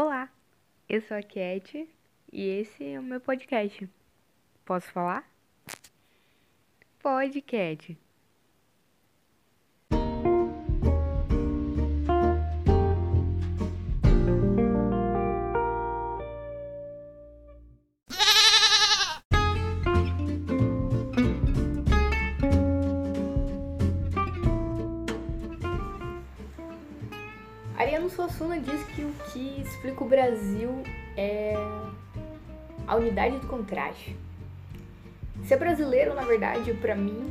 Olá, eu sou a Cat e esse é o meu podcast. Posso falar? Pode. Ariano Suassuna diz que o que explica o Brasil é a unidade do contraste. Ser brasileiro, na verdade, para mim,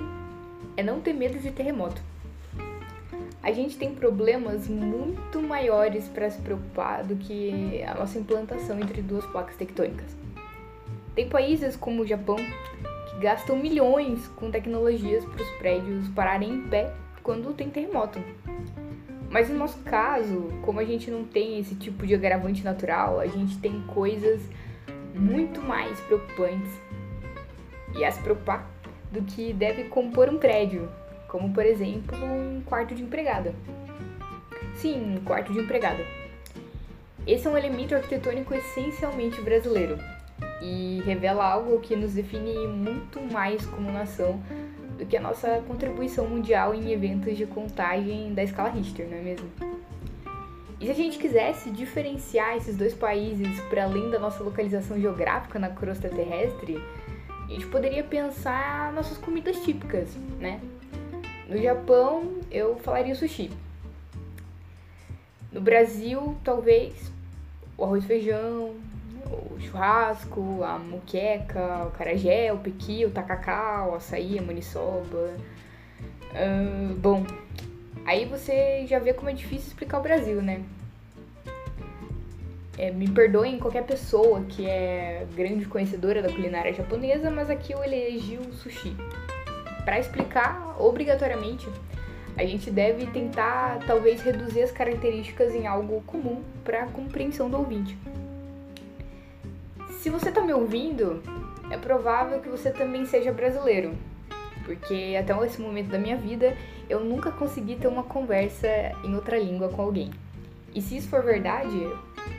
é não ter medo de terremoto. A gente tem problemas muito maiores para se preocupar do que a nossa implantação entre duas placas tectônicas. Tem países como o Japão que gastam milhões com tecnologias para os prédios pararem em pé quando tem terremoto. Mas no nosso caso, como a gente não tem esse tipo de agravante natural, a gente tem coisas muito mais preocupantes e a se preocupar do que deve compor um prédio, como por exemplo um quarto de empregada. Sim, um quarto de empregada. Esse é um elemento arquitetônico essencialmente brasileiro e revela algo que nos define muito mais como nação do que a nossa contribuição mundial em eventos de contagem da escala Richter, não é mesmo? E se a gente quisesse diferenciar esses dois países para além da nossa localização geográfica na crosta terrestre, a gente poderia pensar nossas comidas típicas, né? No Japão, eu falaria sushi. No Brasil, talvez o arroz e feijão, o churrasco, a muqueca, o carajé, o pequi, o tacacá, o açaí, a maniçoba. Uh, bom, aí você já vê como é difícil explicar o Brasil, né? É, me perdoem qualquer pessoa que é grande conhecedora da culinária japonesa, mas aqui eu elegi o sushi. Para explicar, obrigatoriamente, a gente deve tentar talvez reduzir as características em algo comum para compreensão do ouvinte. Se você tá me ouvindo, é provável que você também seja brasileiro, porque até esse momento da minha vida eu nunca consegui ter uma conversa em outra língua com alguém. E se isso for verdade,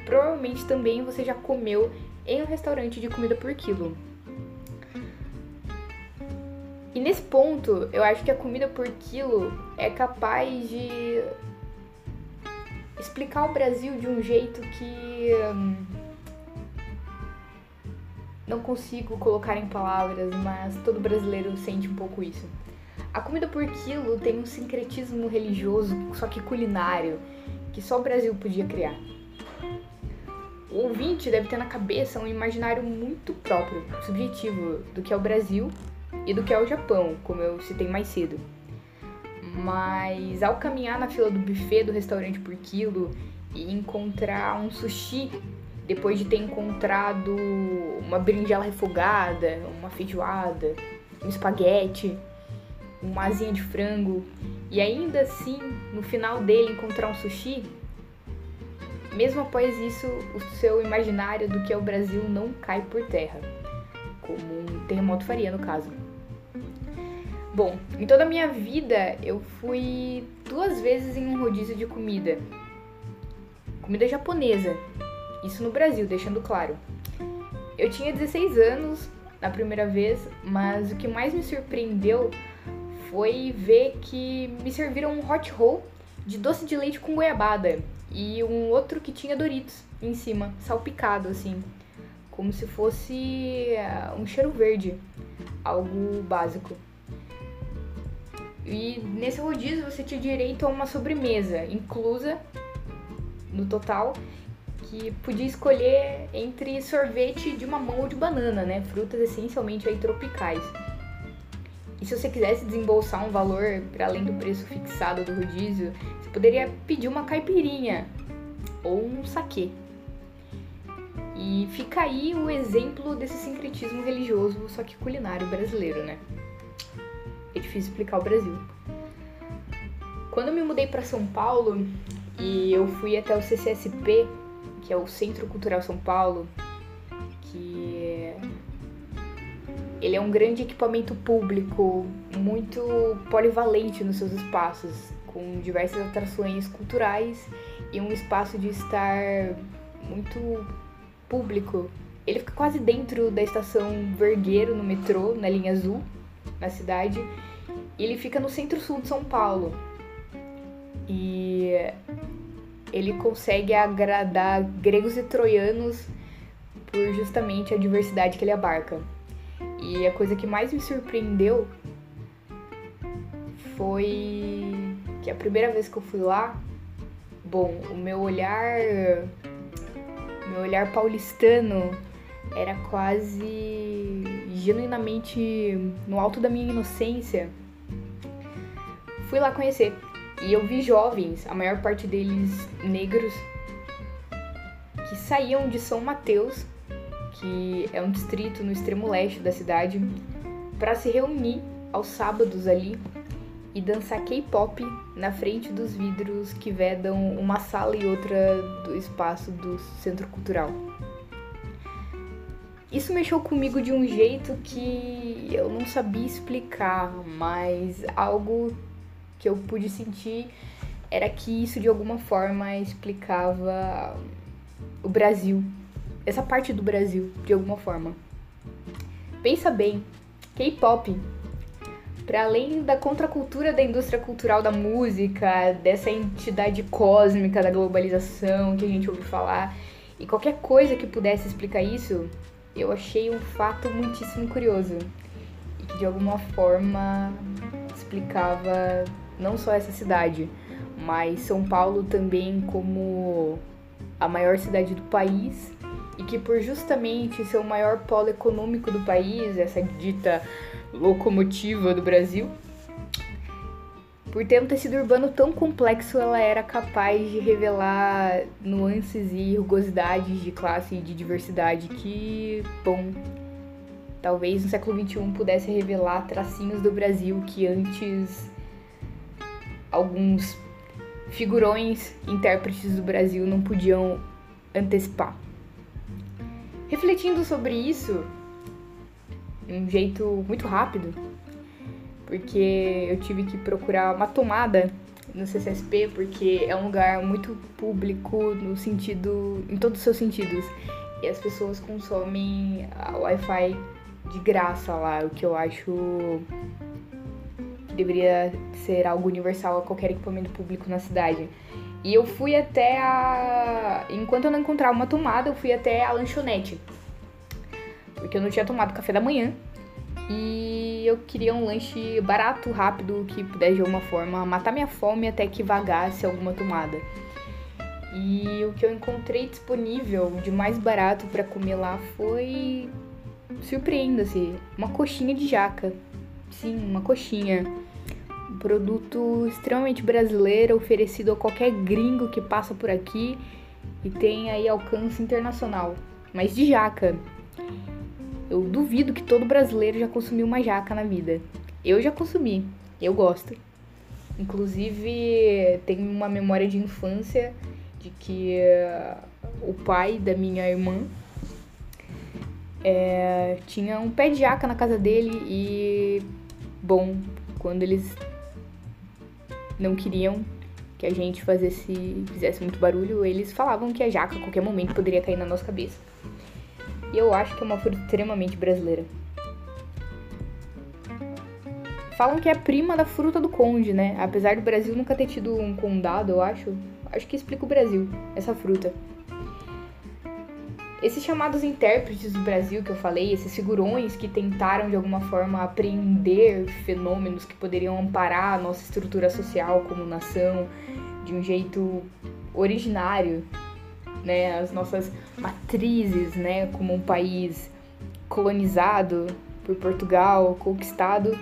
provavelmente também você já comeu em um restaurante de comida por quilo. E nesse ponto, eu acho que a comida por quilo é capaz de explicar o Brasil de um jeito que. Hum, não consigo colocar em palavras, mas todo brasileiro sente um pouco isso. A comida por quilo tem um sincretismo religioso, só que culinário, que só o Brasil podia criar. O ouvinte deve ter na cabeça um imaginário muito próprio, subjetivo, do que é o Brasil e do que é o Japão, como eu citei mais cedo. Mas ao caminhar na fila do buffet do restaurante por quilo e encontrar um sushi depois de ter encontrado uma berinjela refogada, uma feijoada, um espaguete, uma asinha de frango, e ainda assim, no final dele, encontrar um sushi, mesmo após isso, o seu imaginário do que é o Brasil não cai por terra, como um terremoto faria no caso. Bom, em toda a minha vida eu fui duas vezes em um rodízio de comida. Comida japonesa, isso no Brasil, deixando claro. Eu tinha 16 anos na primeira vez, mas o que mais me surpreendeu foi ver que me serviram um hot roll de doce de leite com goiabada e um outro que tinha Doritos em cima, salpicado assim, como se fosse eh, um cheiro verde, algo básico. E nesse rodízio você tinha direito a uma sobremesa inclusa no total que podia escolher entre sorvete de mamão ou de banana, né? Frutas essencialmente aí tropicais. E se você quisesse desembolsar um valor para além do preço fixado do rodízio, você poderia pedir uma caipirinha ou um saquê. E fica aí o exemplo desse sincretismo religioso, só que culinário brasileiro, né? É difícil explicar o Brasil. Quando eu me mudei para São Paulo e eu fui até o CCSP, que é o Centro Cultural São Paulo, que ele é um grande equipamento público, muito polivalente nos seus espaços, com diversas atrações culturais e um espaço de estar muito público. Ele fica quase dentro da estação Vergueiro, no metrô, na linha azul, na cidade. E ele fica no centro-sul de São Paulo. E ele consegue agradar gregos e troianos por justamente a diversidade que ele abarca. E a coisa que mais me surpreendeu foi que a primeira vez que eu fui lá, bom, o meu olhar meu olhar paulistano era quase genuinamente no alto da minha inocência. Fui lá conhecer e eu vi jovens, a maior parte deles negros, que saíam de São Mateus, que é um distrito no extremo leste da cidade, para se reunir aos sábados ali e dançar K-pop na frente dos vidros que vedam uma sala e outra do espaço do centro cultural. Isso mexeu comigo de um jeito que eu não sabia explicar, mas algo que eu pude sentir era que isso de alguma forma explicava o Brasil, essa parte do Brasil, de alguma forma. Pensa bem, K-pop, para além da contracultura da indústria cultural da música, dessa entidade cósmica da globalização que a gente ouve falar, e qualquer coisa que pudesse explicar isso, eu achei um fato muitíssimo curioso e que de alguma forma explicava não só essa cidade, mas São Paulo também como a maior cidade do país e que por justamente ser o maior polo econômico do país, essa dita locomotiva do Brasil, por ter um tecido urbano tão complexo, ela era capaz de revelar nuances e rugosidades de classe e de diversidade que, bom, talvez no século XXI pudesse revelar tracinhos do Brasil que antes alguns figurões, intérpretes do Brasil não podiam antecipar. Refletindo sobre isso, um jeito muito rápido, porque eu tive que procurar uma tomada no CCSP, porque é um lugar muito público no sentido, em todos os seus sentidos. E as pessoas consomem a Wi-Fi de graça lá, o que eu acho deveria ser algo universal a qualquer equipamento público na cidade. E eu fui até a. Enquanto eu não encontrava uma tomada, eu fui até a lanchonete. Porque eu não tinha tomado café da manhã. E eu queria um lanche barato, rápido, que pudesse de alguma forma matar minha fome até que vagasse alguma tomada. E o que eu encontrei disponível de mais barato para comer lá foi. Surpreenda-se, uma coxinha de jaca. Sim, uma coxinha produto extremamente brasileiro, oferecido a qualquer gringo que passa por aqui e tem aí alcance internacional. Mas de jaca. Eu duvido que todo brasileiro já consumiu uma jaca na vida. Eu já consumi, eu gosto. Inclusive, tenho uma memória de infância de que uh, o pai da minha irmã é, tinha um pé de jaca na casa dele e, bom, quando eles não queriam que a gente fizesse, muito barulho, eles falavam que a jaca a qualquer momento poderia cair na nossa cabeça. E eu acho que é uma fruta extremamente brasileira. Falam que é prima da fruta do conde, né? Apesar do Brasil nunca ter tido um condado, eu acho. Acho que explica o Brasil, essa fruta. Esses chamados intérpretes do Brasil que eu falei, esses figurões que tentaram de alguma forma apreender fenômenos que poderiam amparar a nossa estrutura social como nação de um jeito originário, né, as nossas matrizes, né, como um país colonizado por Portugal, conquistado,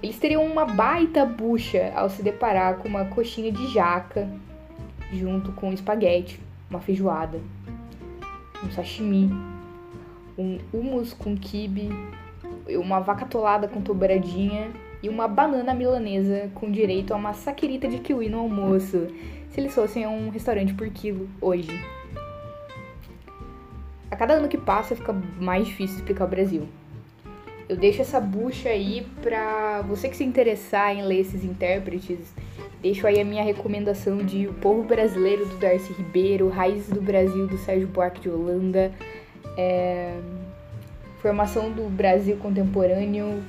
eles teriam uma baita bucha ao se deparar com uma coxinha de jaca junto com espaguete, uma feijoada um sashimi, um hummus com kibe, uma vaca tolada com dobradinha e uma banana milanesa com direito a uma saquerita de kiwi no almoço, se eles fossem a um restaurante por quilo hoje. A cada ano que passa fica mais difícil explicar o Brasil. Eu deixo essa bucha aí pra você que se interessar em ler esses intérpretes, Deixo aí a minha recomendação de O Povo Brasileiro do Darcy Ribeiro, Raízes do Brasil do Sérgio Buarque de Holanda, é... Formação do Brasil Contemporâneo,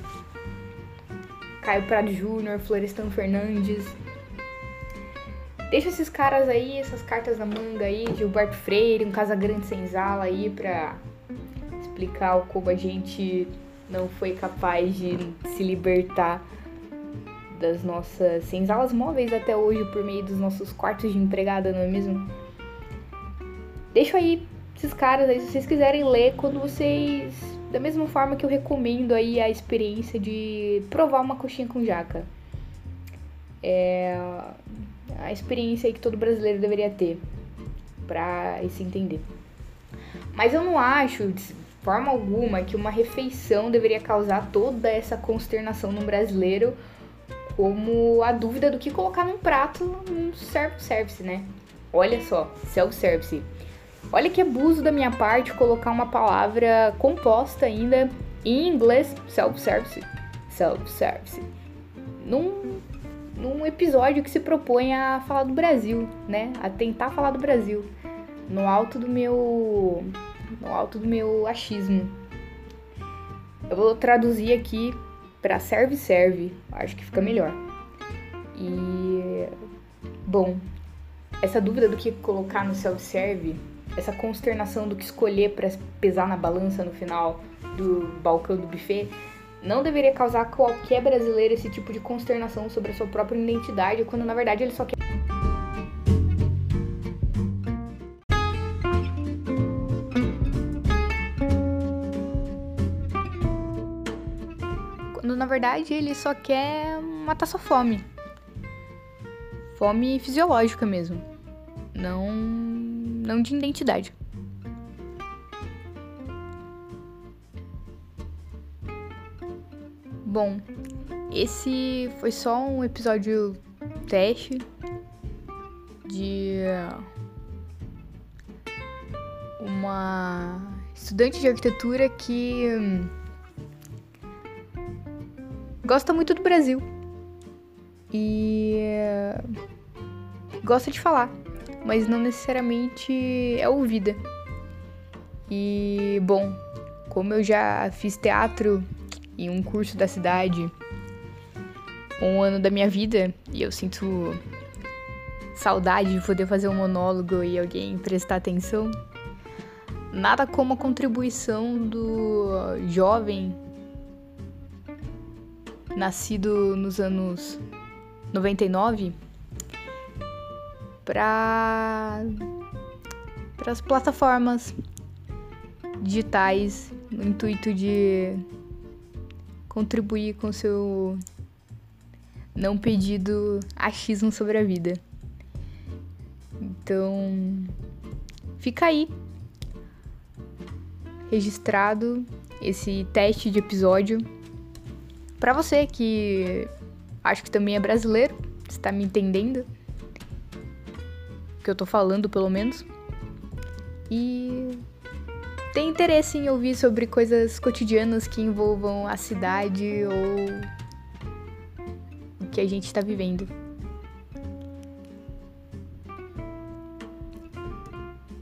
Caio Prado Júnior, Florestan Fernandes. Deixa esses caras aí, essas cartas na manga aí, Gilberto Freire, um Casa Grande Senzala aí pra explicar como a gente não foi capaz de se libertar das nossas senzalas móveis até hoje por meio dos nossos quartos de empregada, não é mesmo? Deixa aí esses caras aí, se vocês quiserem ler, quando vocês. Da mesma forma que eu recomendo aí a experiência de provar uma coxinha com jaca. É a experiência aí que todo brasileiro deveria ter pra se entender. Mas eu não acho, de forma alguma, que uma refeição deveria causar toda essa consternação no brasileiro como a dúvida do que colocar num prato num self-service, né? Olha só, self-service. Olha que abuso da minha parte colocar uma palavra composta ainda em inglês, self-service. Self-service. Num, num episódio que se propõe a falar do Brasil, né? A tentar falar do Brasil. No alto do meu. No alto do meu achismo. Eu vou traduzir aqui para serve serve, acho que fica melhor. E bom, essa dúvida do que colocar no self serve, essa consternação do que escolher para pesar na balança no final do balcão do buffet, não deveria causar qualquer brasileiro esse tipo de consternação sobre a sua própria identidade, quando na verdade ele só quer verdade ele só quer matar sua fome. Fome fisiológica mesmo. Não não de identidade. Bom, esse foi só um episódio teste de uma estudante de arquitetura que gosta muito do Brasil. E gosta de falar, mas não necessariamente é ouvida. E bom, como eu já fiz teatro em um curso da cidade um ano da minha vida e eu sinto saudade de poder fazer um monólogo e alguém prestar atenção. Nada como a contribuição do jovem nascido nos anos 99 para as plataformas digitais no intuito de contribuir com seu não pedido achismo sobre a vida. Então, fica aí registrado esse teste de episódio para você que acho que também é brasileiro, está me entendendo que eu tô falando, pelo menos. E tem interesse em ouvir sobre coisas cotidianas que envolvam a cidade ou o que a gente está vivendo.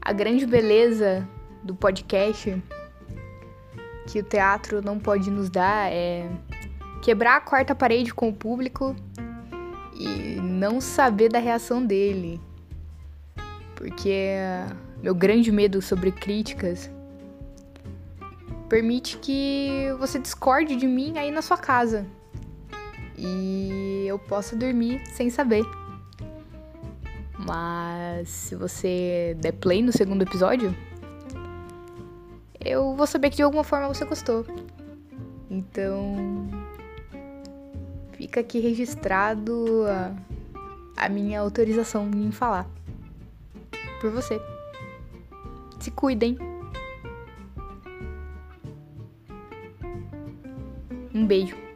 A grande beleza do podcast que o teatro não pode nos dar é quebrar a quarta parede com o público e não saber da reação dele. Porque meu grande medo sobre críticas permite que você discorde de mim aí na sua casa. E eu possa dormir sem saber. Mas se você der play no segundo episódio, eu vou saber que de alguma forma você gostou. Então, fica aqui registrado a, a minha autorização em falar. Por você. Se cuidem. Um beijo.